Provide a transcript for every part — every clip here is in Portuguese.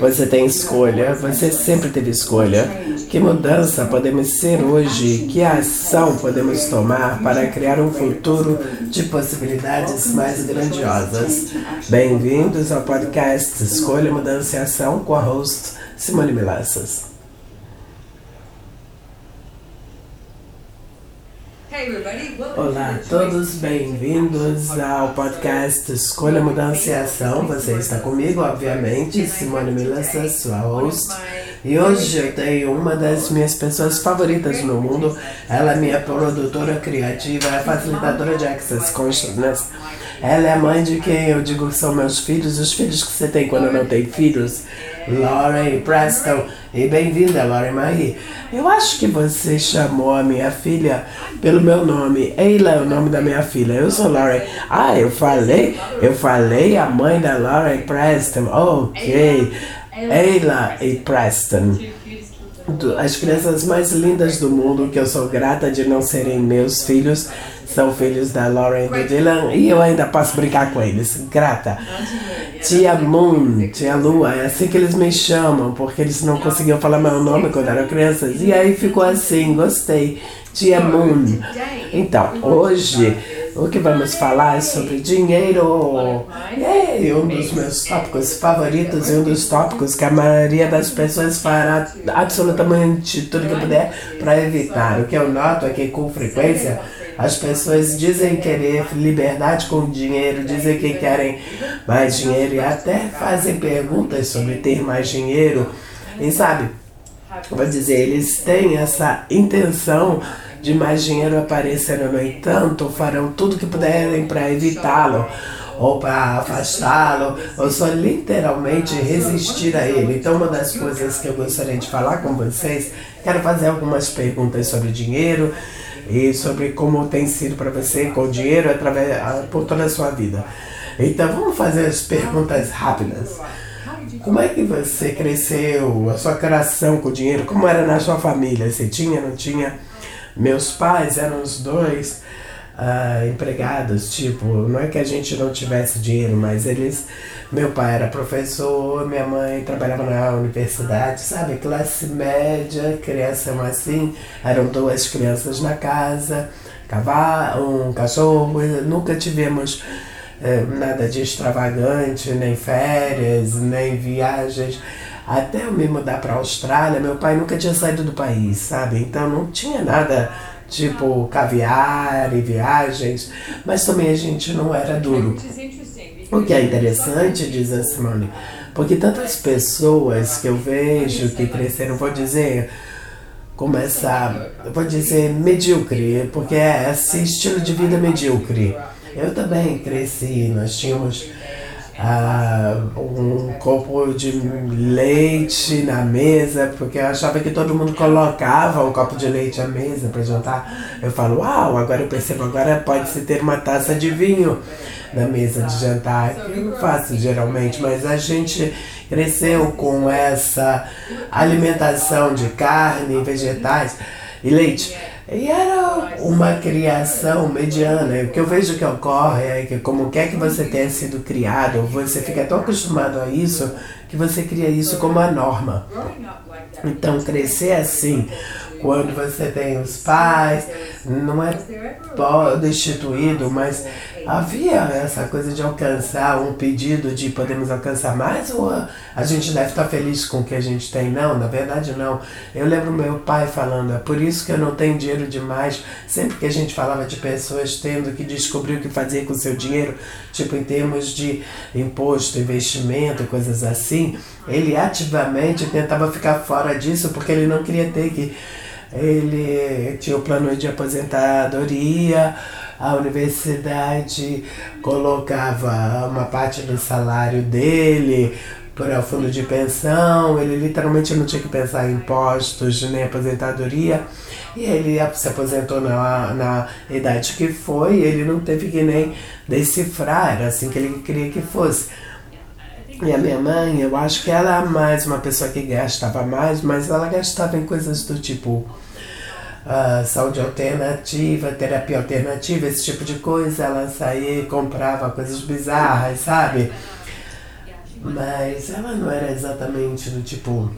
Você tem escolha, você sempre teve escolha. Que mudança podemos ser hoje? Que ação podemos tomar para criar um futuro de possibilidades mais grandiosas? Bem-vindos ao podcast Escolha, Mudança e Ação com a host Simone Milassas. Olá a todos, bem-vindos ao podcast Escolha, Mudança e Ação. Você está comigo, obviamente, Simone Milassa, sua host. E hoje eu tenho uma das minhas pessoas favoritas no mundo. Ela é minha produtora criativa, é facilitadora de Access Consciousness. Ela é mãe de quem eu digo que são meus filhos, os filhos que você tem quando não tem filhos. Lauren Preston. E bem-vinda, Lauren Marie. Eu acho que você chamou a minha filha pelo meu nome. Eila é o nome da minha filha. Eu sou Lauren. Ah, eu falei? Eu falei a mãe da Lauren Preston. Ok. Eila e Preston. As crianças mais lindas do mundo, que eu sou grata de não serem meus filhos, são filhos da Lauren e do Dylan e eu ainda posso brincar com eles. Grata. Tia Moon, Tia Lua, é assim que eles me chamam, porque eles não conseguiam falar meu nome quando eram crianças. E aí ficou assim, gostei. Tia Moon. Então, hoje o que vamos falar é sobre dinheiro. É um dos meus tópicos favoritos e um dos tópicos que a maioria das pessoas fará absolutamente tudo que puder para evitar. O que eu noto é que com frequência as pessoas dizem querer liberdade com dinheiro, dizem que querem mais dinheiro e até fazem perguntas sobre ter mais dinheiro. E sabe, vou dizer, eles têm essa intenção de mais dinheiro aparecendo, no entanto, farão tudo que puderem para evitá-lo ou para afastá-lo, ou só literalmente resistir a ele. Então, uma das coisas que eu gostaria de falar com vocês, quero fazer algumas perguntas sobre dinheiro e sobre como tem sido para você com o dinheiro através por toda a sua vida. Então vamos fazer as perguntas rápidas. Como é que você cresceu, a sua criação com o dinheiro? Como era na sua família? Você tinha, não tinha? Meus pais eram os dois uh, empregados, tipo, não é que a gente não tivesse dinheiro, mas eles. Meu pai era professor, minha mãe trabalhava na universidade, sabe? Classe média, criança assim, eram duas crianças na casa, cavalo, um cachorro, nunca tivemos eh, nada de extravagante, nem férias, nem viagens. Até eu me mudar para a Austrália, meu pai nunca tinha saído do país, sabe? Então não tinha nada tipo caviar e viagens, mas também a gente não era duro. O que é interessante, diz a Simone, porque tantas pessoas que eu vejo que cresceram, vou dizer, começar, vou dizer medíocre, porque é esse estilo de vida medíocre. Eu também cresci, nós tínhamos ah, um copo de leite na mesa, porque eu achava que todo mundo colocava um copo de leite à mesa para jantar. Eu falo, uau, agora eu percebo, agora pode-se ter uma taça de vinho na mesa de jantar. Eu faço geralmente, mas a gente cresceu com essa alimentação de carne, vegetais e leite. E era uma criação mediana. O que eu vejo que ocorre é que, como quer que você tenha sido criado, você fica tão acostumado a isso que você cria isso como a norma. Então, crescer assim, quando você tem os pais, não é destituído, mas havia essa coisa de alcançar um pedido de podemos alcançar mais ou a gente deve estar feliz com o que a gente tem? Não, na verdade não. Eu lembro meu pai falando, é por isso que eu não tenho dinheiro demais. Sempre que a gente falava de pessoas tendo que descobrir o que fazer com o seu dinheiro, tipo em termos de imposto, investimento, coisas assim, ele ativamente tentava ficar fora disso porque ele não queria ter que ele tinha o plano de aposentadoria, a universidade colocava uma parte do salário dele para o fundo de pensão, ele literalmente não tinha que pensar em impostos nem aposentadoria. E ele se aposentou na, na idade que foi, ele não teve que nem decifrar, era assim que ele queria que fosse. E a minha mãe, eu acho que ela é mais uma pessoa que gastava mais, mas ela gastava em coisas do tipo uh, saúde alternativa, terapia alternativa, esse tipo de coisa. Ela saía e comprava coisas bizarras, sabe? Mas ela não era exatamente do tipo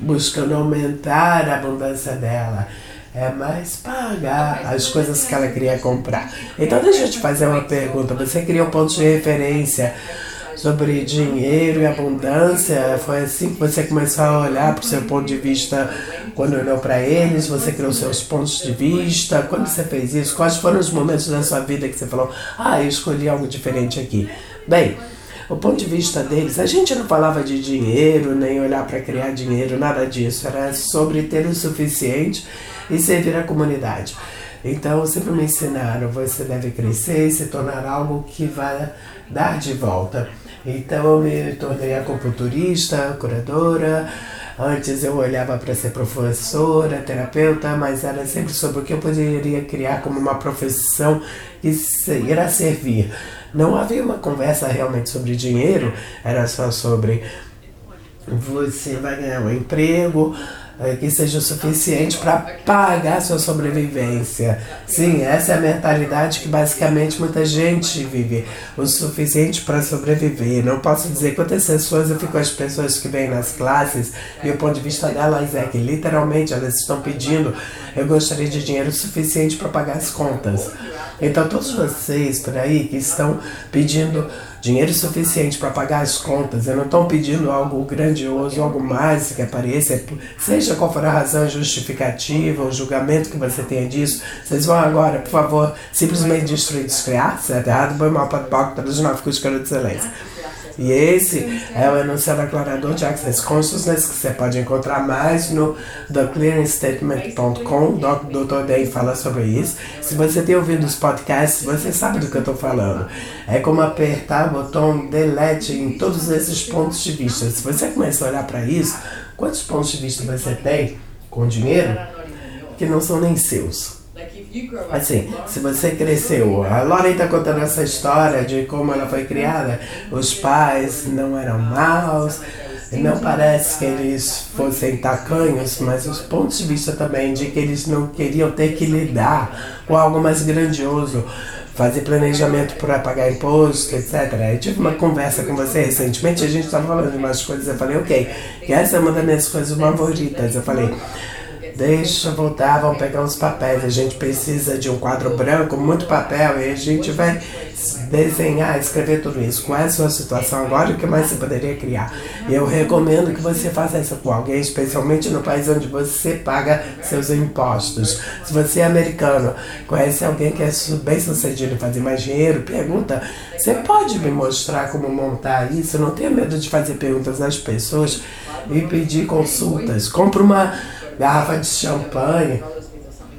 buscando aumentar a abundância dela. É mais pagar as coisas que ela queria comprar. Então deixa eu te fazer uma pergunta. Você cria um ponto de referência sobre dinheiro e abundância. Foi assim que você começou a olhar para o seu ponto de vista quando olhou para eles, você criou seus pontos de vista. Quando você fez isso, quais foram os momentos da sua vida que você falou: Ah, eu escolhi algo diferente aqui? Bem, o ponto de vista deles, a gente não falava de dinheiro, nem olhar para criar dinheiro, nada disso. Era sobre ter o suficiente e servir a comunidade. Então, sempre me ensinaram: você deve crescer e se tornar algo que vai dar de volta. Então, eu me tornei acupunturista, curadora. Antes eu olhava para ser professora, terapeuta, mas era sempre sobre o que eu poderia criar como uma profissão que irá servir. Não havia uma conversa realmente sobre dinheiro, era só sobre você vai ganhar um emprego que seja o suficiente para pagar sua sobrevivência. Sim, essa é a mentalidade que basicamente muita gente vive. O suficiente para sobreviver. Não posso dizer quantas sessões eu fico com as pessoas que vêm nas classes e o ponto de vista delas é que literalmente elas estão pedindo eu gostaria de dinheiro suficiente para pagar as contas. Então todos vocês por aí que estão pedindo dinheiro suficiente para pagar as contas, não estou pedindo algo grandioso, algo mais que apareça, seja qual for a razão justificativa, o julgamento que você tenha disso, vocês vão agora, por favor, simplesmente destruir, descriar, certo? Bom, mal, para palco, todos nós ficamos de excelência. E esse é o enunciado aclarador de Access Consciousness que você pode encontrar mais no theclearingstatement.com. O Dr. Day fala sobre isso. Se você tem ouvido os podcasts, você sabe do que eu estou falando. É como apertar o botão delete em todos esses pontos de vista. Se você começar a olhar para isso, quantos pontos de vista você tem com dinheiro que não são nem seus? Assim, se você cresceu, a Lauren está contando essa história de como ela foi criada. Os pais não eram maus, não parece que eles fossem tacanhos, mas os pontos de vista também de que eles não queriam ter que lidar com algo mais grandioso, fazer planejamento para pagar imposto, etc. Eu tive uma conversa com você recentemente, a gente estava falando de umas coisas, eu falei, ok, essa é uma das minhas coisas favoritas. Eu falei, Deixa eu voltar, vamos pegar uns papéis. A gente precisa de um quadro branco, muito papel, e a gente vai desenhar, escrever tudo isso. Qual é a sua situação agora o que mais você poderia criar? Eu recomendo que você faça isso com alguém, especialmente no país onde você paga seus impostos. Se você é americano, conhece alguém que é bem sucedido em fazer mais dinheiro, pergunta: você pode me mostrar como montar isso? Não tenha medo de fazer perguntas às pessoas e pedir consultas. Compre uma garrafa de champanhe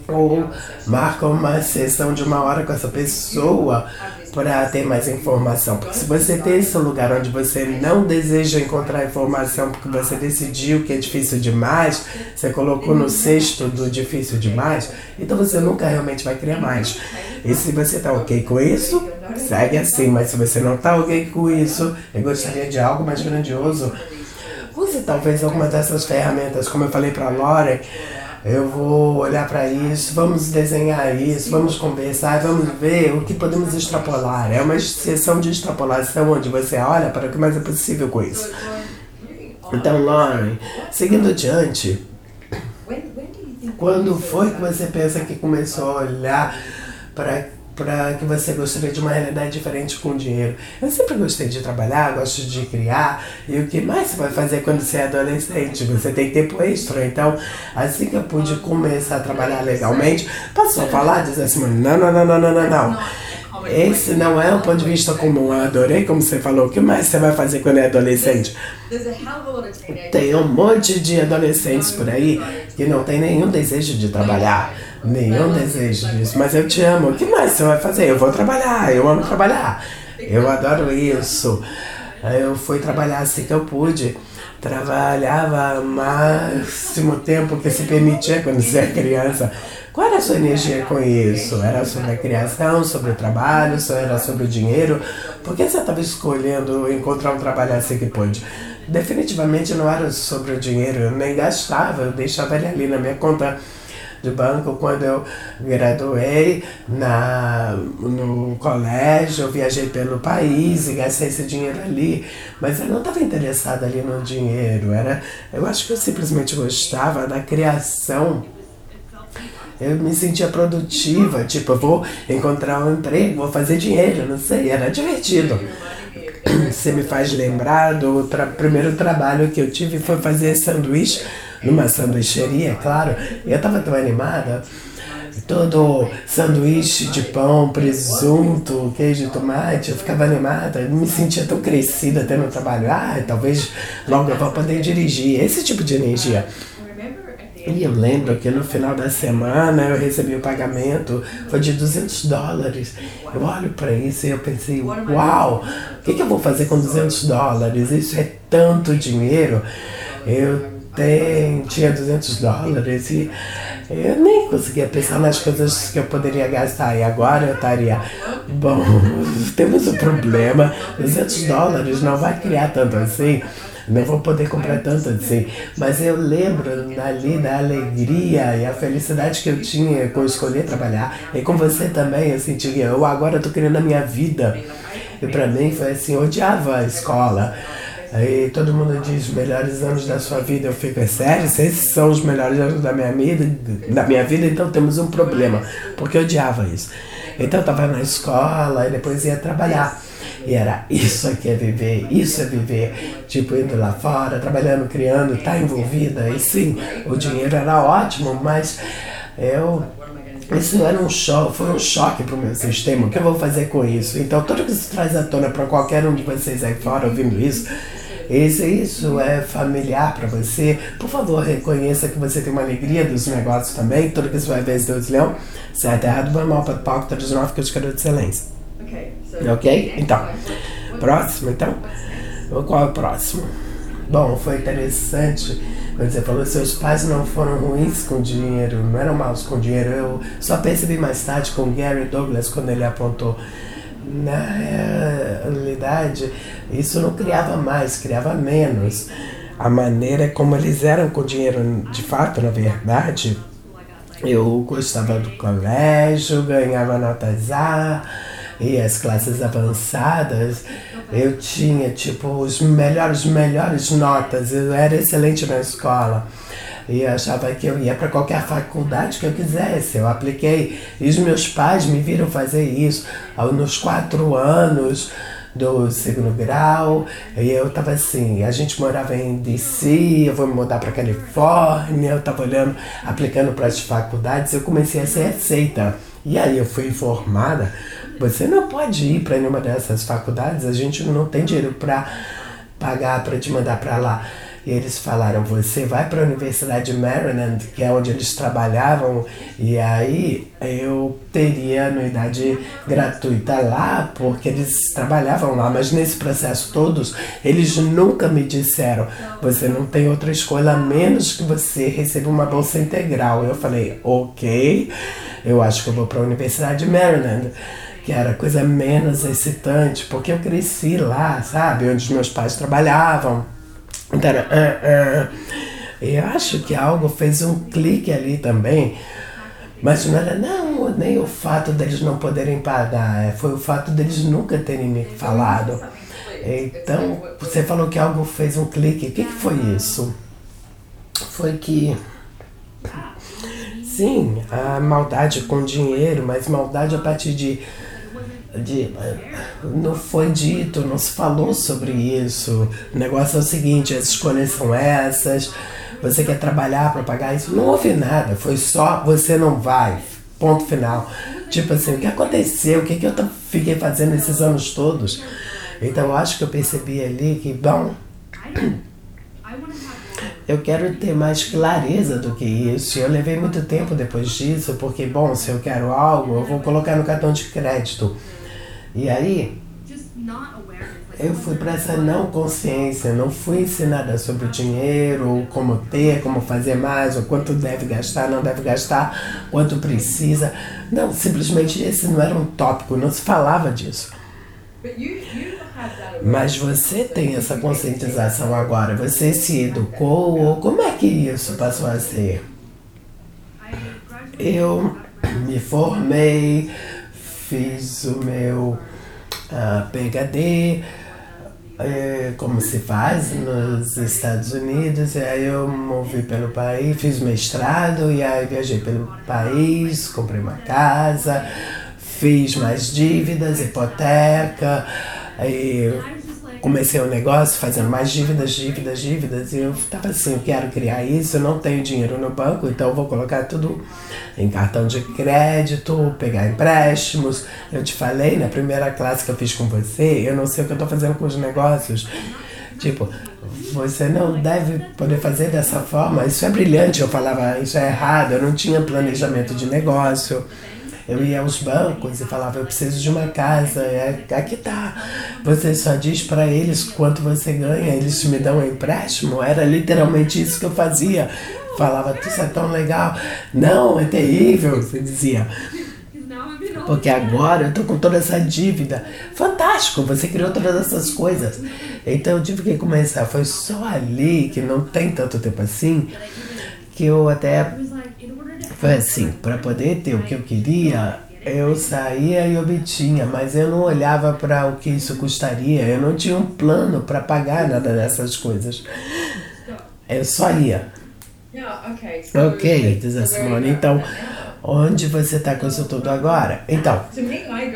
ou marca uma sessão de uma hora com essa pessoa para ter mais informação. Porque se você tem esse lugar onde você não deseja encontrar informação porque você decidiu que é difícil demais, você colocou no cesto do difícil demais, então você nunca realmente vai criar mais. E se você está ok com isso, segue assim. Mas se você não está ok com isso e gostaria de algo mais grandioso, Use talvez alguma dessas ferramentas, como eu falei para a Lore, eu vou olhar para isso, vamos desenhar isso, vamos conversar, vamos ver o que podemos extrapolar. É uma sessão de extrapolação onde você olha para o que mais é possível com isso. Então, Lauren, seguindo adiante, quando foi que você pensa que começou a olhar para para que você gostaria de uma realidade diferente com dinheiro. Eu sempre gostei de trabalhar, gosto de criar, e o que mais você vai fazer quando você é adolescente? Você tem tempo extra, então assim que eu pude começar a trabalhar legalmente, passou a falar, dizer assim, não, não, não, não, não, não, não. Esse não é um ponto de vista comum. Eu adorei como você falou. O que mais você vai fazer quando é adolescente? Tem um monte de adolescentes por aí que não tem nenhum desejo de trabalhar Nenhum desejo disso. Mas eu te amo. O que mais você vai fazer? Eu vou trabalhar. Eu amo trabalhar. Eu adoro isso. Eu fui trabalhar assim que eu pude. Trabalhava o máximo tempo que se permitia quando você é criança. Qual era a sua energia com isso? Era sobre a criação, sobre o trabalho, era sobre o dinheiro? Por que você estava escolhendo encontrar um trabalho assim que pôde? Definitivamente não era sobre o dinheiro, eu nem gastava, eu deixava ele ali na minha conta de banco quando eu graduei na, no colégio, eu viajei pelo país e gastei esse dinheiro ali, mas eu não estava interessada ali no dinheiro, era, eu acho que eu simplesmente gostava da criação eu me sentia produtiva, tipo, eu vou encontrar um emprego, vou fazer dinheiro, não sei, era divertido. Você me faz lembrar do tra primeiro trabalho que eu tive foi fazer sanduíche numa sanduicheria, é claro. Eu estava tão animada. Todo sanduíche de pão, presunto, queijo, tomate, eu ficava animada, eu me sentia tão crescida tendo trabalho. Ah, talvez logo eu vou poder dirigir. Esse tipo de energia. E eu lembro que no final da semana eu recebi o pagamento, foi de 200 dólares. Eu olho para isso e eu pensei, uau, o que, que eu vou fazer com 200 dólares? Isso é tanto dinheiro. Eu tenho, tinha 200 dólares e eu nem conseguia pensar nas coisas que eu poderia gastar. E agora eu estaria, bom, temos um problema, 200 dólares não vai criar tanto assim não vou poder comprar tanto assim. Mas eu lembro ali da alegria e a felicidade que eu tinha com escolher trabalhar. E com você também, eu senti eu agora estou criando a minha vida. E para mim foi assim, eu odiava a escola. Aí todo mundo diz melhores anos da sua vida. Eu fico, é sério? Se esses são os melhores anos da minha vida, da minha vida, então temos um problema. Porque eu odiava isso. Então eu estava na escola e depois ia trabalhar. E era isso aqui é viver, isso é viver. Tipo, indo lá fora, trabalhando, criando, tá envolvida. E sim, o dinheiro era ótimo, mas eu isso era um choque, foi um choque para o meu sistema. O que eu vou fazer com isso? Então, tudo que se traz à tona para qualquer um de vocês aí fora ouvindo isso, isso, isso é familiar para você, por favor, reconheça que você tem uma alegria dos negócios também. Tudo que você vai ver, Deus Leão, certo, errado, bom, mal, para palco, todos nós, que eu te quero de excelência. Ok? Então, próximo, então. Qual é o próximo? Bom, foi interessante quando você falou seus pais não foram ruins com dinheiro, não eram maus com dinheiro. Eu só percebi mais tarde com Gary Douglas quando ele apontou. Na realidade, isso não criava mais, criava menos. A maneira como eles eram com dinheiro, de fato, na verdade, eu gostava do colégio, ganhava notas A e as classes avançadas, eu tinha tipo os melhores, melhores notas. Eu era excelente na escola. E achava que eu ia para qualquer faculdade que eu quisesse. Eu apliquei. E os meus pais me viram fazer isso nos quatro anos do segundo grau. E eu estava assim, a gente morava em DC, eu vou me mudar para Califórnia, eu estava olhando, aplicando para as faculdades, eu comecei a ser aceita. E aí eu fui informada você não pode ir para nenhuma dessas faculdades, a gente não tem dinheiro para pagar para te mandar para lá. E eles falaram: você vai para a Universidade de Maryland, que é onde eles trabalhavam, e aí eu teria anuidade gratuita lá, porque eles trabalhavam lá. Mas nesse processo todos, eles nunca me disseram: você não tem outra escolha a menos que você receba uma bolsa integral. Eu falei: ok, eu acho que eu vou para a Universidade de Maryland que era a coisa menos excitante, porque eu cresci lá, sabe, onde os meus pais trabalhavam. Então, era, uh, uh. eu acho que algo fez um clique ali também, mas não era não, nem o fato deles não poderem pagar, é, foi o fato deles nunca terem me falado. Então, você falou que algo fez um clique, o que, que foi isso? Foi que Sim, a maldade com dinheiro, mas maldade a partir de de, não foi dito, não se falou sobre isso. O negócio é o seguinte: as escolhas são essas, você quer trabalhar para pagar isso. Não houve nada, foi só você não vai. Ponto final. Tipo assim, o que aconteceu? O que, que eu fiquei fazendo esses anos todos? Então eu acho que eu percebi ali que, bom, eu quero ter mais clareza do que isso. Eu levei muito tempo depois disso, porque, bom, se eu quero algo, eu vou colocar no cartão de crédito. E aí, eu fui para essa não consciência, não fui ensinada sobre o dinheiro, como ter, como fazer mais, o quanto deve gastar, não deve gastar, quanto precisa. Não, simplesmente esse não era um tópico, não se falava disso. Mas você tem essa conscientização agora, você se educou, ou como é que isso passou a ser? eu me formei, fiz o meu uh, ah, PhD, é, como se faz nos Estados Unidos, e aí eu movi pelo país, fiz mestrado, e aí viajei pelo país, comprei uma casa, fiz mais dívidas, hipoteca, e comecei um negócio fazendo mais dívidas, dívidas, dívidas, e eu estava assim, eu quero criar isso, eu não tenho dinheiro no banco, então vou colocar tudo em cartão de crédito, pegar empréstimos. Eu te falei na primeira classe que eu fiz com você, eu não sei o que eu estou fazendo com os negócios. Tipo, você não deve poder fazer dessa forma. Isso é brilhante. Eu falava, isso é errado. Eu não tinha planejamento de negócio. Eu ia aos bancos e falava, eu preciso de uma casa, é, aqui tá. Você só diz para eles quanto você ganha, eles me dão um empréstimo. Era literalmente isso que eu fazia. Falava, isso é tão legal. Não, é terrível, você dizia. Porque agora eu tô com toda essa dívida. Fantástico, você criou todas essas coisas. Então eu tive que começar. Foi só ali, que não tem tanto tempo assim, que eu até foi assim, para poder ter o que eu queria, eu saía e obtinha, mas eu não olhava para o que isso custaria, eu não tinha um plano para pagar nada dessas coisas. Eu só ia. Ok, diz a Simone. Então, onde você está com isso tudo agora? Então,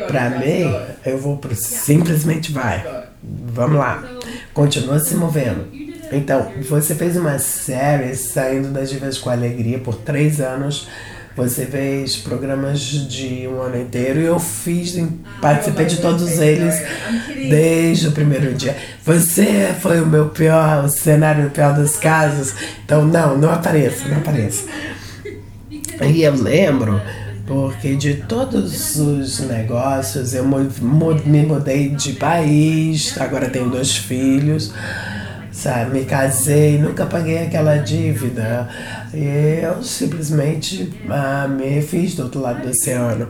para mim, eu vou pro simplesmente vai. Vamos lá. Continua se movendo. Então, você fez uma série saindo das dívidas com alegria por três anos. Você fez programas de um ano inteiro e eu fiz, participei de todos eles desde o primeiro dia. Você foi o meu pior, o cenário pior dos casos. Então, não, não apareça, não apareça. E eu lembro, porque de todos os negócios, eu me mudei de país, agora tenho dois filhos sabe? Me casei, nunca paguei aquela dívida. Eu simplesmente ah, me fiz do outro lado do oceano.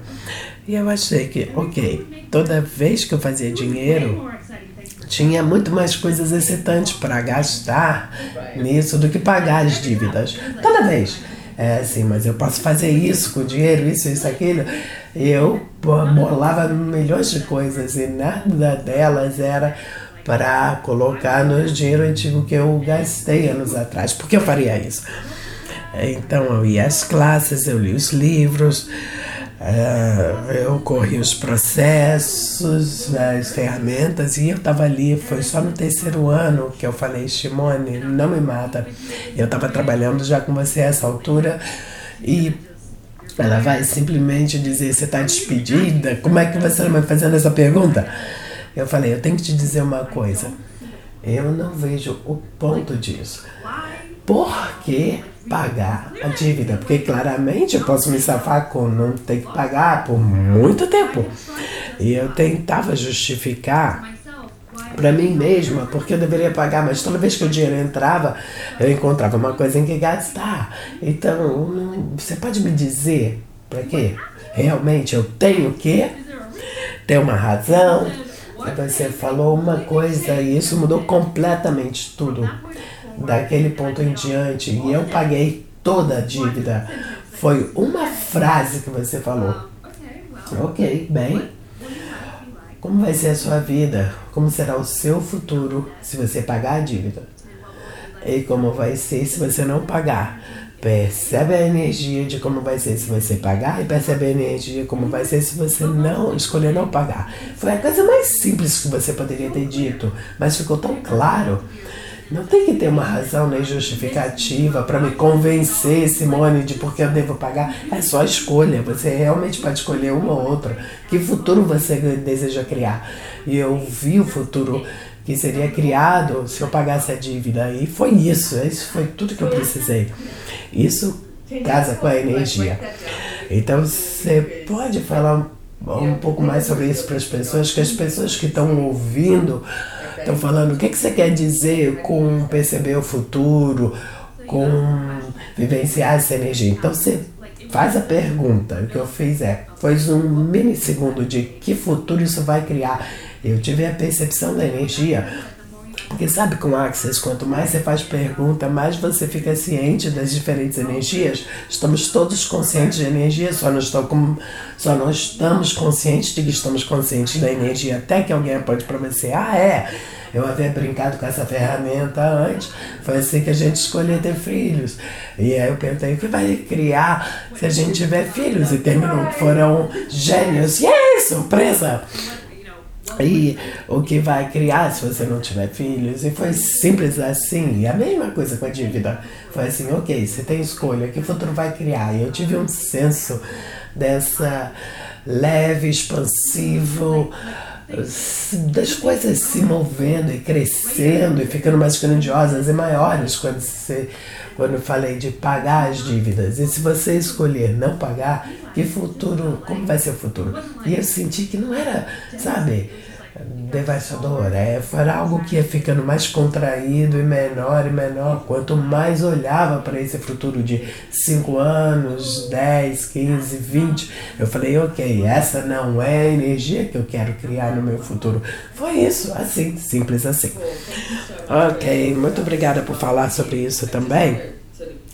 E eu achei que, ok, toda vez que eu fazia dinheiro, tinha muito mais coisas excitantes para gastar nisso do que pagar as dívidas. Toda vez. É assim, mas eu posso fazer isso com dinheiro, isso, isso, aquilo. Eu bolava milhões de coisas e nada delas era para colocar no dinheiro antigo que eu gastei anos atrás. Por que eu faria isso? Então eu ia às classes, eu li os livros, uh, eu corri os processos, as ferramentas e eu estava ali. Foi só no terceiro ano que eu falei, Shimone, não me mata. Eu estava trabalhando já com você a essa altura e ela vai simplesmente dizer: Você está despedida? Como é que você está me fazendo essa pergunta? Eu falei, eu tenho que te dizer uma coisa. Eu não vejo o ponto disso. Por que pagar a dívida? Porque claramente eu posso me safar com não ter que pagar por muito tempo. E eu tentava justificar para mim mesma porque eu deveria pagar, mas toda vez que o dinheiro entrava, eu encontrava uma coisa em que gastar. Então, você pode me dizer para quê? Realmente eu tenho que ter uma razão, você falou uma coisa e isso mudou completamente tudo. Daquele ponto em diante. E eu paguei toda a dívida. Foi uma frase que você falou. Ok, bem. Como vai ser a sua vida? Como será o seu futuro se você pagar a dívida? E como vai ser se você não pagar? Percebe a energia de como vai ser se você pagar e percebe a energia como vai ser se você não escolher não pagar. Foi a coisa mais simples que você poderia ter dito, mas ficou tão claro. Não tem que ter uma razão nem justificativa para me convencer, Simone, de por que eu devo pagar. É só escolha. Você realmente pode escolher uma ou outra. Que futuro você deseja criar? E eu vi o futuro que seria criado se eu pagasse a dívida. E foi isso. Isso foi tudo que eu precisei. Isso casa com a energia. Então você pode falar um pouco mais sobre isso para as pessoas, que as pessoas que estão ouvindo estão falando o que, que você quer dizer com perceber o futuro, com vivenciar essa energia. Então você faz a pergunta. O que eu fiz é, foi um milissegundo de que futuro isso vai criar. Eu tive a percepção da energia Porque sabe com Access, quanto mais você faz pergunta, mais você fica ciente das diferentes energias. Estamos todos conscientes de energia, só não, estou com, só não estamos conscientes de que estamos conscientes da energia. Até que alguém pode para você, ah é, eu havia brincado com essa ferramenta antes, foi assim que a gente escolheu ter filhos. E aí eu perguntei, o que vai criar se a gente tiver filhos? E terminou, foram gênios. Yes, surpresa! E o que vai criar se você não tiver filhos? E foi simples assim. E a mesma coisa com a dívida. Foi assim, ok, você tem escolha, que futuro vai criar? E eu tive um senso dessa leve, expansivo, das coisas se movendo e crescendo e ficando mais grandiosas e maiores quando você quando falei de pagar as dívidas. E se você escolher não pagar, que futuro, como vai ser o futuro? E eu senti que não era, sabe, devastador. É, foi algo que ia ficando mais contraído e menor e menor. Quanto mais olhava para esse futuro de 5 anos, 10, 15, 20, eu falei, ok, essa não é a energia que eu quero criar no meu futuro. Foi isso, assim, simples assim. Ok, muito obrigada por falar sobre isso também.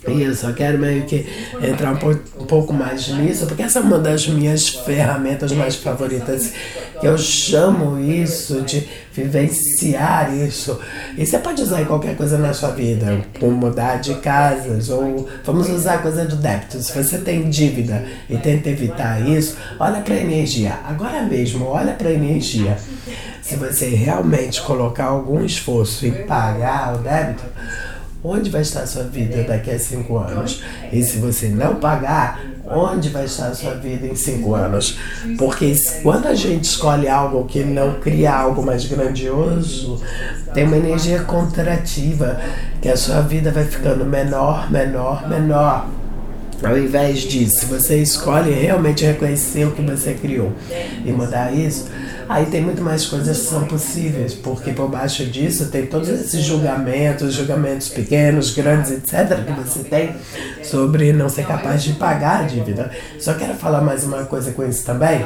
E eu quero meio que entrar um, pouco, um pouco mais nisso, porque essa é uma das minhas ferramentas mais favoritas, que eu chamo isso de vivenciar isso. E você pode usar em qualquer coisa na sua vida, como mudar de casas, ou vamos usar coisa do débito. Se você tem dívida e tenta evitar isso, olha para a energia. Agora mesmo, olha para a energia. Se você realmente colocar algum esforço em pagar o débito, onde vai estar a sua vida daqui a cinco anos? E se você não pagar, onde vai estar a sua vida em cinco anos? Porque quando a gente escolhe algo que não cria algo mais grandioso, tem uma energia contrativa, que a sua vida vai ficando menor, menor, menor. Ao invés disso, você escolhe realmente reconhecer o que você criou e mudar isso, Aí tem muito mais coisas que são possíveis, porque por baixo disso tem todos esses julgamentos, julgamentos pequenos, grandes, etc., que você tem sobre não ser capaz de pagar a dívida. Só quero falar mais uma coisa com isso também.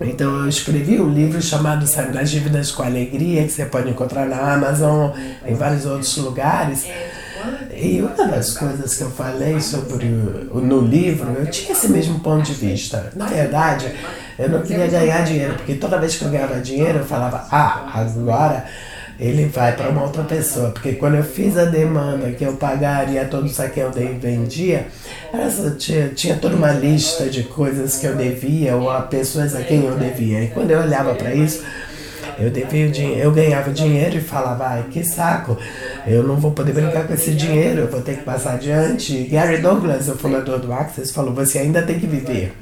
Então eu escrevi um livro chamado Saindo das Dívidas com Alegria, que você pode encontrar na Amazon, em vários outros lugares. E uma das coisas que eu falei sobre o, no livro, eu tinha esse mesmo ponto de vista. Na verdade, eu não queria ganhar dinheiro, porque toda vez que eu ganhava dinheiro, eu falava, ah, agora ele vai para uma outra pessoa. Porque quando eu fiz a demanda que eu pagaria todos a quem eu vendia, essa, tinha, tinha toda uma lista de coisas que eu devia ou a pessoas a quem eu devia. E quando eu olhava para isso, eu devia dinheiro, eu ganhava dinheiro e falava, ai, que saco, eu não vou poder brincar com esse dinheiro, eu vou ter que passar adiante. Gary Douglas, o fundador do Access, falou, você ainda tem que viver.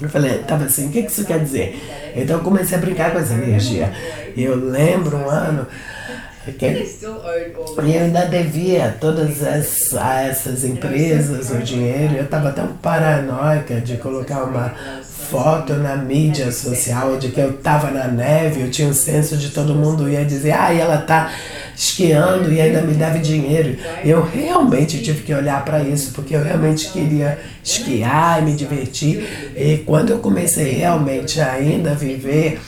Eu falei, tava assim, o que, que isso quer dizer? Então comecei a brincar com essa energia. E eu lembro um ano que eu ainda devia todas as, essas empresas o dinheiro. Eu estava tão paranoica de colocar uma foto na mídia social de que eu estava na neve. Eu tinha um senso de todo mundo ia dizer, ah, ela está esquiando e ainda me deve dinheiro. Eu realmente tive que olhar para isso, porque eu realmente queria esquiar e me divertir. E quando eu comecei realmente a ainda viver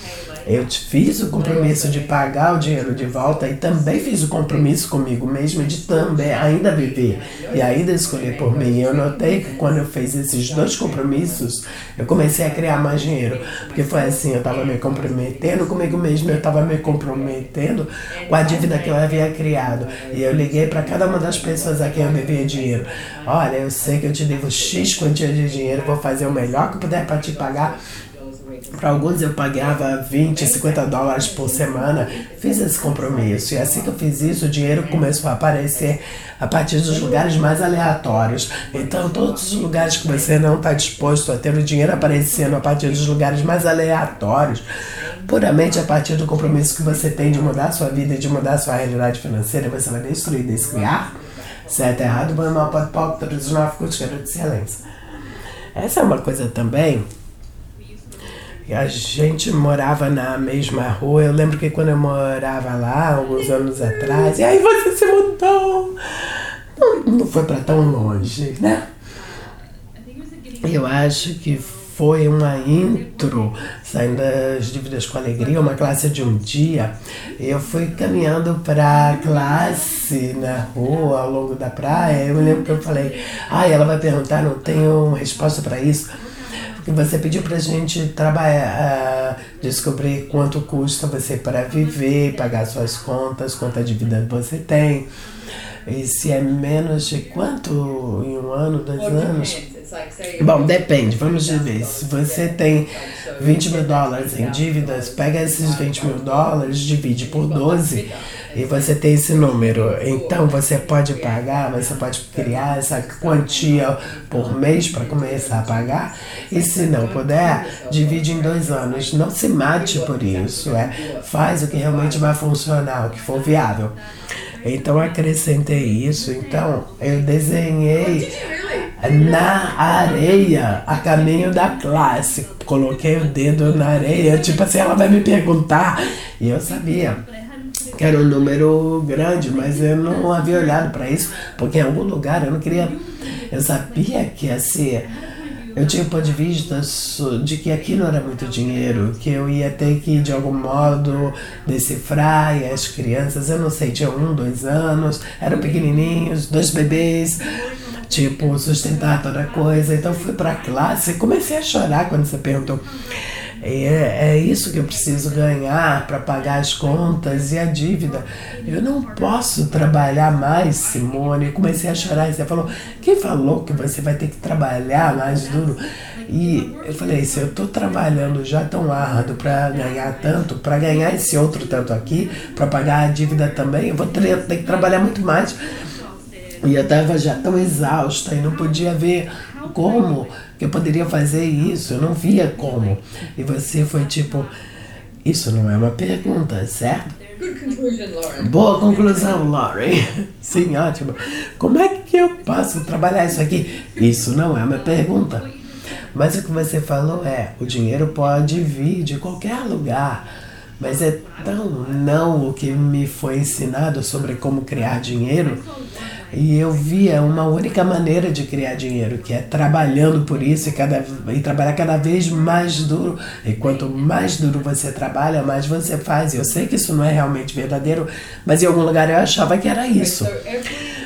eu fiz o compromisso de pagar o dinheiro de volta e também fiz o compromisso comigo mesmo de também ainda viver e ainda escolher por mim. Eu notei que quando eu fiz esses dois compromissos, eu comecei a criar mais dinheiro. Porque foi assim, eu estava me comprometendo comigo mesmo, eu estava me comprometendo com a dívida que eu havia criado. E eu liguei para cada uma das pessoas a quem eu devia dinheiro. Olha, eu sei que eu te devo X quantia de dinheiro, vou fazer o melhor que puder para te pagar para alguns eu pagava 20, 50 dólares por semana. Fiz esse compromisso. E assim que eu fiz isso, o dinheiro começou a aparecer a partir dos lugares mais aleatórios. Então, todos os lugares que você não está disposto a ter o dinheiro aparecendo a partir dos lugares mais aleatórios, puramente a partir do compromisso que você tem de mudar sua vida e de mudar sua realidade financeira, você vai destruir, descriar. Certo, errado, bom, mal, pode, pode, todos os nove cursos, de excelência. Essa é uma coisa também a gente morava na mesma rua. Eu lembro que quando eu morava lá, alguns anos atrás, e aí você se mudou. Não, não foi para tão longe, né? Eu acho que foi uma intro, saindo das dívidas com alegria, uma classe de um dia. Eu fui caminhando para a classe na rua, ao longo da praia. Eu lembro que eu falei, ah, ela vai perguntar, não tenho resposta para isso. Porque você pediu para a gente trabalhar, descobrir quanto custa você para viver, pagar suas contas, quanta dívida você tem. E se é menos de quanto em um ano, dois anos? Bom, depende, vamos ver. Se você tem 20 mil dólares em dívidas, pega esses 20 mil dólares, divide por 12 e você tem esse número. Então você pode pagar, você pode criar essa quantia por mês para começar a pagar. E se não puder, divide em dois anos. Não se mate por isso. É, faz o que realmente vai funcionar, o que for viável. Então acrescentei isso. Então eu desenhei na areia a caminho da classe. Coloquei o dedo na areia, tipo assim, ela vai me perguntar. E eu sabia que era um número grande, mas eu não havia olhado para isso, porque em algum lugar eu não queria. Eu sabia que ia ser. Eu tinha um ponto de vista de que aquilo era muito dinheiro, que eu ia ter que, de algum modo, decifrar, e as crianças, eu não sei, tinham um, dois anos, eram pequenininhos, dois bebês, tipo, sustentar toda coisa. Então fui para a classe e comecei a chorar quando você perguntou. É, é isso que eu preciso ganhar para pagar as contas e a dívida. Eu não posso trabalhar mais, Simone. Eu comecei a chorar e você falou: quem falou que você vai ter que trabalhar mais duro? E eu falei: se eu estou trabalhando já tão árduo para ganhar tanto, para ganhar esse outro tanto aqui, para pagar a dívida também, eu vou ter, ter que trabalhar muito mais. E eu estava já tão exausta e não podia ver como que eu poderia fazer isso, eu não via como. E você foi tipo, isso não é uma pergunta, certo? Boa conclusão, Laurie. Sim, ótimo. Como é que eu posso trabalhar isso aqui? Isso não é uma pergunta. Mas o que você falou é: o dinheiro pode vir de qualquer lugar. Mas é tão não o que me foi ensinado sobre como criar dinheiro e eu via uma única maneira de criar dinheiro, que é trabalhando por isso e, cada, e trabalhar cada vez mais duro. E quanto mais duro você trabalha, mais você faz. Eu sei que isso não é realmente verdadeiro, mas em algum lugar eu achava que era isso.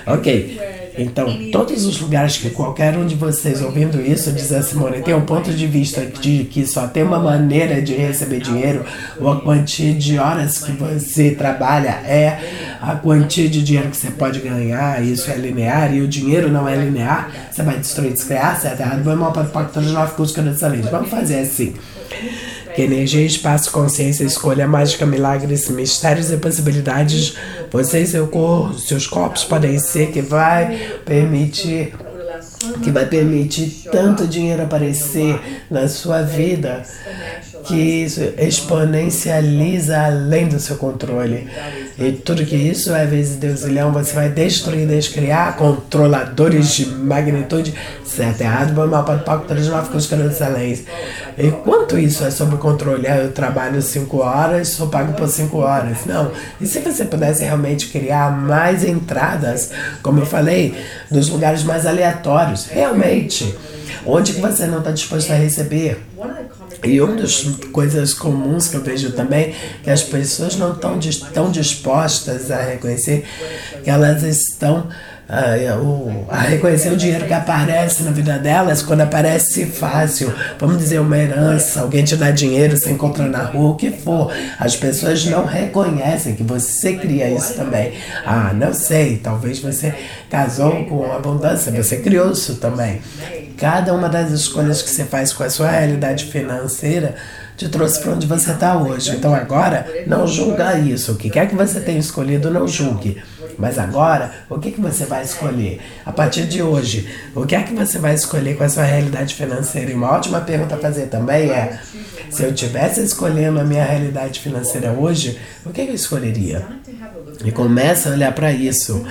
Ok. Então, todos os lugares que qualquer um de vocês ouvindo isso diz a Simone tem um ponto de vista de que só tem uma maneira de receber dinheiro, ou a quantia de horas que você trabalha é a quantia de dinheiro que você pode ganhar, isso é linear, e o dinheiro não é linear, você vai destruir, descriar, certo? Vamos para o pacto de nove que Vamos fazer assim que energia, espaço, consciência, escolha, mágica, milagres, mistérios e possibilidades, você e seu corpo, seus corpos podem ser que vai permitir que vai permitir tanto dinheiro aparecer na sua vida que isso exponencializa além do seu controle. E tudo que isso é vezes deusilhão, você vai destruir, descriar controladores de magnitude, certo, errado, bom, mal, para o palco, três, nove, com os leis. E quanto isso é sobre controle? Ah, eu trabalho cinco horas, sou pago por cinco horas. Não. E se você pudesse realmente criar mais entradas, como eu falei, dos lugares mais aleatórios, realmente, onde que você não está disposto a receber? E uma das coisas comuns que eu vejo também que as pessoas não estão tão dispostas a reconhecer que elas estão a, o, a reconhecer o dinheiro que aparece na vida delas quando aparece fácil. Vamos dizer, uma herança, alguém te dá dinheiro, você encontra na rua, o que for. As pessoas não reconhecem que você cria isso também. Ah, não sei, talvez você casou com abundância, você criou isso também. Cada uma das escolhas que você faz com a sua realidade financeira te trouxe para onde você está hoje. Então agora, não julga isso. O que quer que você tenha escolhido, não julgue. Mas agora, o que, que você vai escolher? A partir de hoje, o que é que você vai escolher com a sua realidade financeira? E uma ótima pergunta a fazer também é: se eu tivesse escolhendo a minha realidade financeira hoje, o que, que eu escolheria? E começa a olhar para isso.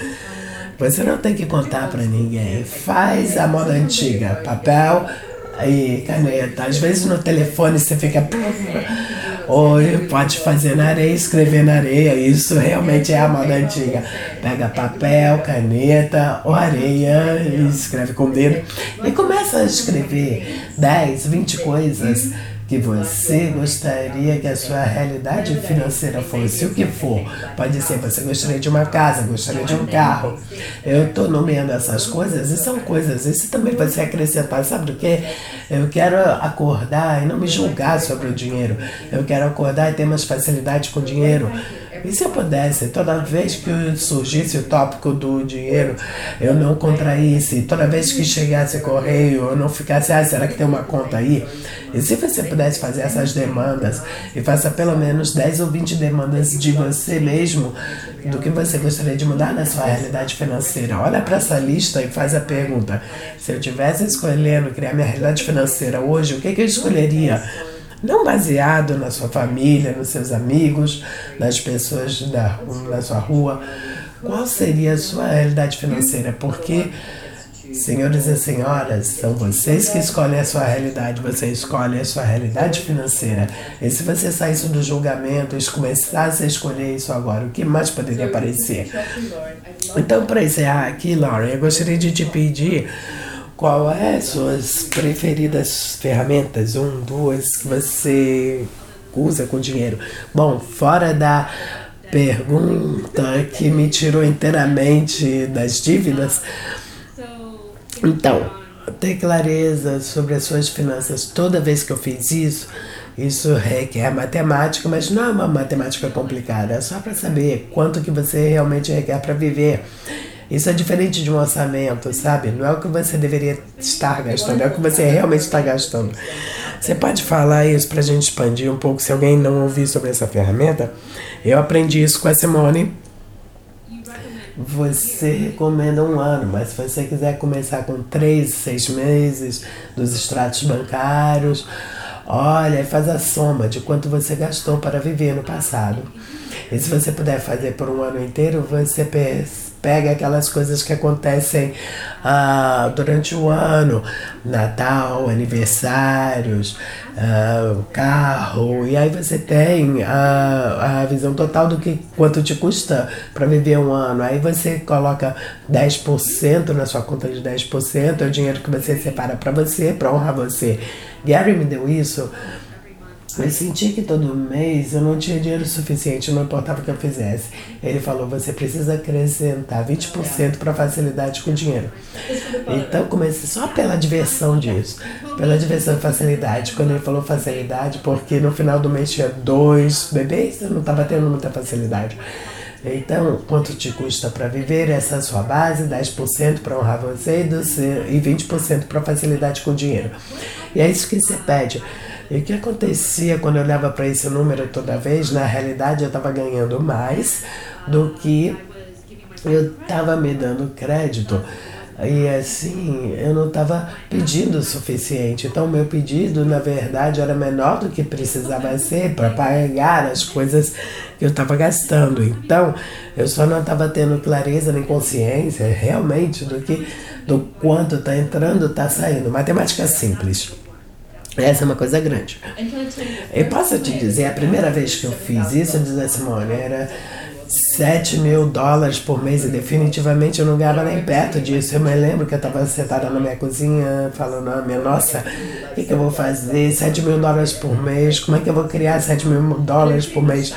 Você não tem que contar para ninguém. Faz a moda antiga: papel e caneta. Às vezes no telefone você fica Ou pode fazer na areia, escrever na areia. Isso realmente é a moda antiga. Pega papel, caneta ou areia e escreve com o dedo. E começa a escrever 10, 20 coisas que você gostaria que a sua realidade financeira fosse, o que for. Pode ser, você gostaria de uma casa, gostaria de um carro. Eu estou nomeando essas coisas e são coisas. Isso também vai ser acrescentar, sabe do que? Eu quero acordar e não me julgar sobre o dinheiro. Eu quero acordar e ter mais facilidade com o dinheiro. E se eu pudesse, toda vez que surgisse o tópico do dinheiro, eu não contraísse, toda vez que chegasse correio, eu não ficasse, ah, será que tem uma conta aí? E se você pudesse fazer essas demandas, e faça pelo menos 10 ou 20 demandas de você mesmo, do que você gostaria de mudar na sua realidade financeira, olha para essa lista e faz a pergunta: se eu tivesse escolhendo criar minha realidade financeira hoje, o que, que eu escolheria? Não baseado na sua família, nos seus amigos, nas pessoas da, na sua rua. Qual seria a sua realidade financeira? Porque, senhores e senhoras, são vocês que escolhem a sua realidade, você escolhe a sua realidade financeira. E se você saísse do julgamento e começasse a escolher isso agora, o que mais poderia aparecer? Então, para encerrar aqui, Lauren, eu gostaria de te pedir qual é as suas preferidas ferramentas? Um, duas que você usa com dinheiro? Bom, fora da pergunta que me tirou inteiramente das dívidas. Então, ter clareza sobre as suas finanças toda vez que eu fiz isso, isso requer matemática, mas não é uma matemática complicada, é só para saber quanto que você realmente requer para viver. Isso é diferente de um orçamento, sabe? Não é o que você deveria estar gastando, é o que você realmente está gastando. Você pode falar isso para a gente expandir um pouco, se alguém não ouvir sobre essa ferramenta? Eu aprendi isso com a Simone. Você recomenda um ano, mas se você quiser começar com três, seis meses dos extratos bancários, olha e faz a soma de quanto você gastou para viver no passado. E se você puder fazer por um ano inteiro, você pega aquelas coisas que acontecem ah, durante o ano, Natal, aniversários, ah, carro, e aí você tem a, a visão total do que quanto te custa para viver um ano. Aí você coloca 10% na sua conta de 10%, é o dinheiro que você separa para você, para honrar você. Gary me deu isso eu senti que todo mês eu não tinha dinheiro suficiente, não importava o que eu fizesse. Ele falou: você precisa acrescentar 20% para facilidade com dinheiro. Então comecei só pela diversão disso, pela diversão e facilidade. Quando ele falou facilidade, porque no final do mês tinha dois bebês, eu não estava tendo muita facilidade. Então, quanto te custa para viver? Essa é a sua base, 10% para honrar você e 20% para facilidade com dinheiro. E é isso que você pede. E o que acontecia quando eu olhava para esse número toda vez? Na realidade, eu estava ganhando mais do que eu estava me dando crédito. E assim, eu não estava pedindo o suficiente. Então, meu pedido, na verdade, era menor do que precisava ser para pagar as coisas que eu estava gastando. Então, eu só não estava tendo clareza nem consciência realmente do que do quanto está entrando, está saindo. Matemática simples. Essa é uma coisa grande. Eu posso te dizer, a primeira vez que eu fiz isso, eu disse Simone, era 7 mil dólares por mês e definitivamente eu não ganhava nem perto disso. Eu me lembro que eu estava sentada na minha cozinha falando, ah, minha nossa, o que, que eu vou fazer? 7 mil dólares por mês, como é que eu vou criar 7 mil dólares por mês?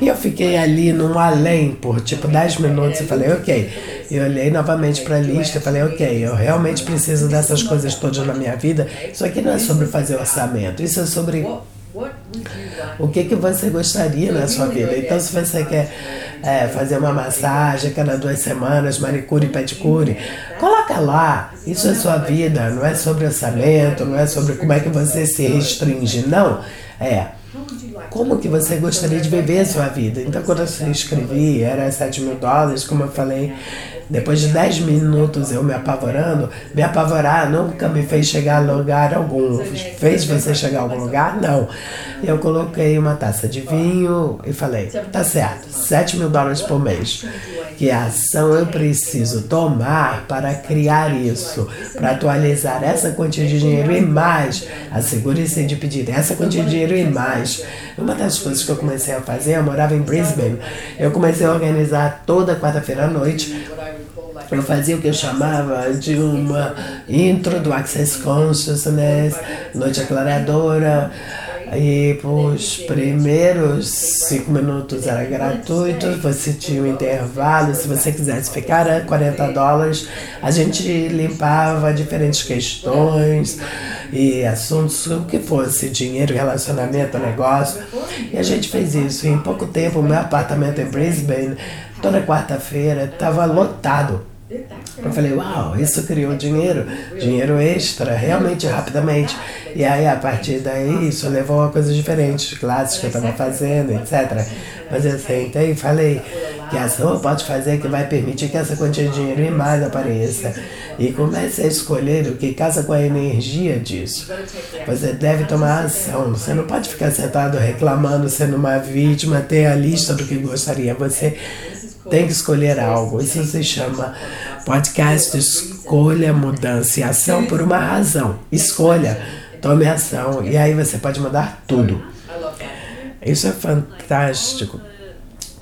E eu fiquei ali num além por tipo 10 minutos e falei, ok. Eu olhei novamente para a lista e falei, ok, eu realmente preciso dessas coisas todas na minha vida. Isso aqui não é sobre fazer orçamento, isso é sobre o que, que você gostaria na sua vida. Então, se você quer é, fazer uma massagem cada duas semanas, manicure e pedicure, coloca lá. Isso é sua vida, não é sobre orçamento, não é sobre como é que você se restringe, não. É como que você gostaria de viver a sua vida. Então, quando eu escrevi, era 7 mil dólares, como eu falei, Depois de 10 minutos eu me apavorando, me apavorar nunca me fez chegar a lugar algum. Fez você chegar a algum lugar? Não. Eu coloquei uma taça de vinho e falei: tá certo, 7 mil dólares por mês. Que ação eu preciso tomar para criar isso, para atualizar essa quantia de dinheiro e mais? Assegure-se de pedir essa quantia de dinheiro e mais. Uma das coisas que eu comecei a fazer, eu morava em Brisbane, eu comecei a organizar toda quarta-feira à noite eu fazia o que eu chamava de uma intro do Access Consciousness, noite aclaradora. E os primeiros cinco minutos era gratuito, você tinha um intervalo, se você quisesse ficar a 40 dólares, a gente limpava diferentes questões e assuntos, o que fosse, dinheiro, relacionamento, negócio. E a gente fez isso. E em pouco tempo, o meu apartamento em Brisbane, toda quarta-feira, estava lotado. Eu falei, uau, isso criou dinheiro, dinheiro extra, realmente rapidamente. E aí, a partir daí, isso levou a coisas diferentes, classes que eu estava fazendo, etc. Mas eu sentei e falei que ação pode fazer que vai permitir que essa quantia de dinheiro e mais apareça. E comece a escolher o que casa com a energia disso. Você deve tomar ação. Você não pode ficar sentado reclamando, sendo uma vítima, ter a lista do que gostaria. Você tem que escolher algo. Isso se chama podcast Escolha, Mudança e Ação por uma razão. Escolha, tome ação e aí você pode mudar tudo. Isso é fantástico.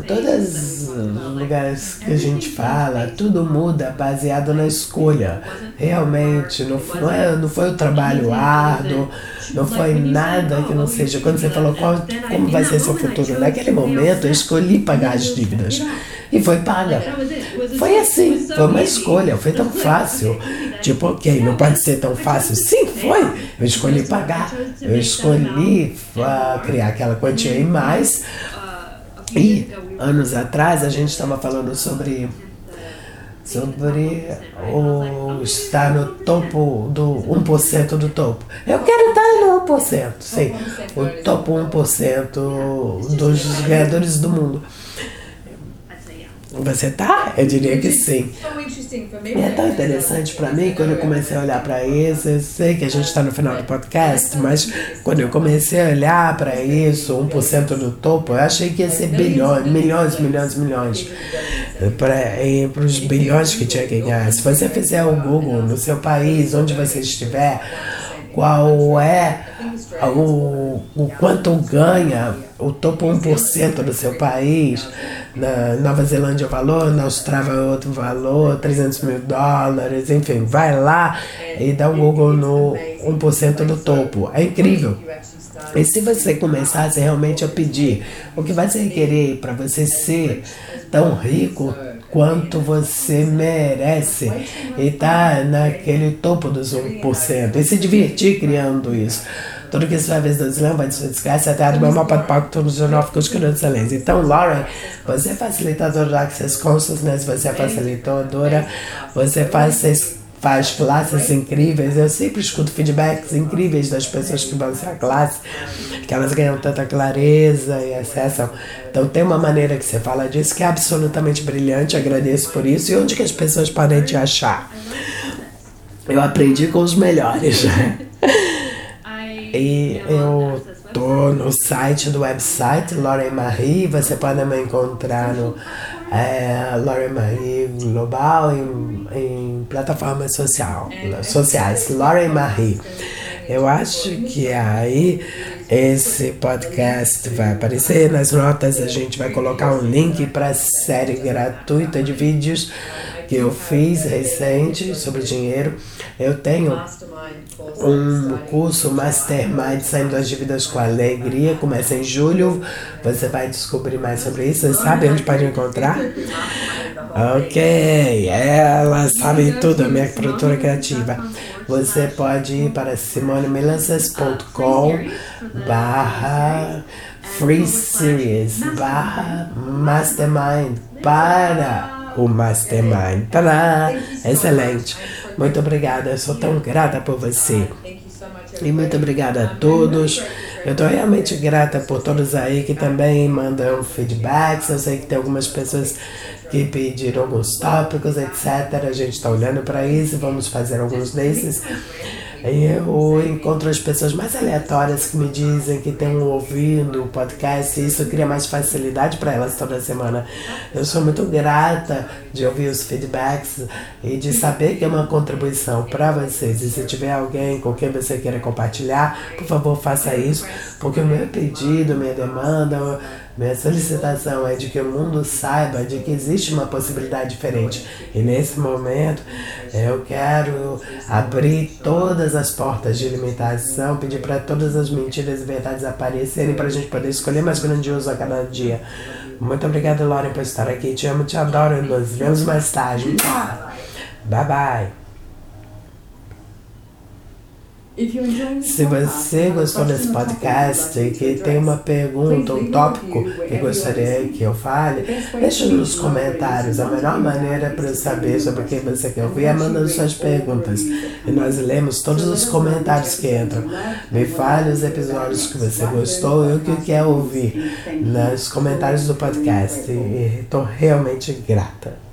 Todos os lugares que a gente fala, tudo muda baseado na escolha. Realmente, não foi, não foi o trabalho árduo, não foi nada que não seja. Quando você falou qual, como vai ser seu futuro, naquele momento eu escolhi pagar as dívidas e foi paga. Foi assim, foi uma escolha, foi tão fácil. Tipo, ok, não pode ser tão fácil. Sim, foi. Eu escolhi pagar, eu escolhi uh, criar aquela quantia e mais. E anos atrás a gente estava falando sobre sobre o estar no topo do 1% do topo. Eu quero estar no 1%, sim. O topo 1% dos ganhadores do mundo. Você tá? Eu diria que sim. E é tão interessante para mim quando eu comecei a olhar para isso. Eu sei que a gente está no final do podcast, mas quando eu comecei a olhar para isso, 1% do topo, eu achei que ia ser bilhões, milhões, milhões, milhões. Para os bilhões que tinha que ganhar. Se você fizer o Google no seu país, onde você estiver, qual é o, o quanto ganha o topo 1% do seu país. Na Nova Zelândia é valor, na Austrália é outro valor, 300 mil dólares, enfim, vai lá e dá um Google no 1% do topo. É incrível. E se você começasse realmente a pedir o que vai se requerer para você ser tão rico quanto você merece e tá naquele topo dos 1% e se divertir criando isso. Vai de sua desgraça até a mapa de palco todos os jornais ficam escolhendo excelência. Então, Lauren, você é facilitadora de Access Consciousness, você é facilitadora, você faz faz classes incríveis. Eu sempre escuto feedbacks incríveis das pessoas que vão ser a classe, que elas ganham tanta clareza e acessam. Então tem uma maneira que você fala disso que é absolutamente brilhante, agradeço por isso. E onde que as pessoas podem te achar? Eu aprendi com os melhores. E eu tô no site do website Lauren Marie, você pode me encontrar no é, Lauren Marie Global em, em plataformas social, sociais, Lauren Marie. Eu acho que aí esse podcast vai aparecer nas notas. A gente vai colocar um link para a série gratuita de vídeos que eu fiz recente sobre dinheiro. Eu tenho um curso Mastermind Saindo das Dívidas com Alegria, começa em julho. Você vai descobrir mais sobre isso. Você sabe onde pode encontrar? Ok, ela sabe tudo, a minha produtora criativa. Você pode ir para simonemelanças.com barra free series barra mastermind para o Mastermind. Tadá! Excelente. Muito obrigada. Eu sou tão grata por você. E muito obrigada a todos Eu estou realmente grata por todos aí que também mandam feedbacks. Eu sei que tem algumas pessoas que pediram alguns tópicos, etc. A gente está olhando para isso, vamos fazer alguns desses. Eu encontro as pessoas mais aleatórias que me dizem que estão ouvindo o podcast e isso cria mais facilidade para elas toda semana. Eu sou muito grata de ouvir os feedbacks e de saber que é uma contribuição para vocês. E se tiver alguém com quem você queira compartilhar, por favor, faça isso, porque o meu pedido, minha demanda, minha solicitação é de que o mundo saiba de que existe uma possibilidade diferente. E nesse momento eu quero abrir todas as portas de limitação, pedir para todas as mentiras e verdades aparecerem para a gente poder escolher mais grandioso a cada dia. Muito obrigada, Lauren, por estar aqui. Te amo, te adoro. Nos vemos mais tarde. Bye bye. Se você gostou desse podcast e que tem uma pergunta, um tópico que gostaria que eu fale, deixe nos comentários. A melhor maneira para eu saber sobre o que você quer ouvir é mandando suas perguntas. E nós lemos todos os comentários que entram. Me fale os episódios que você gostou e o que quer ouvir nos comentários do podcast. E estou realmente grata.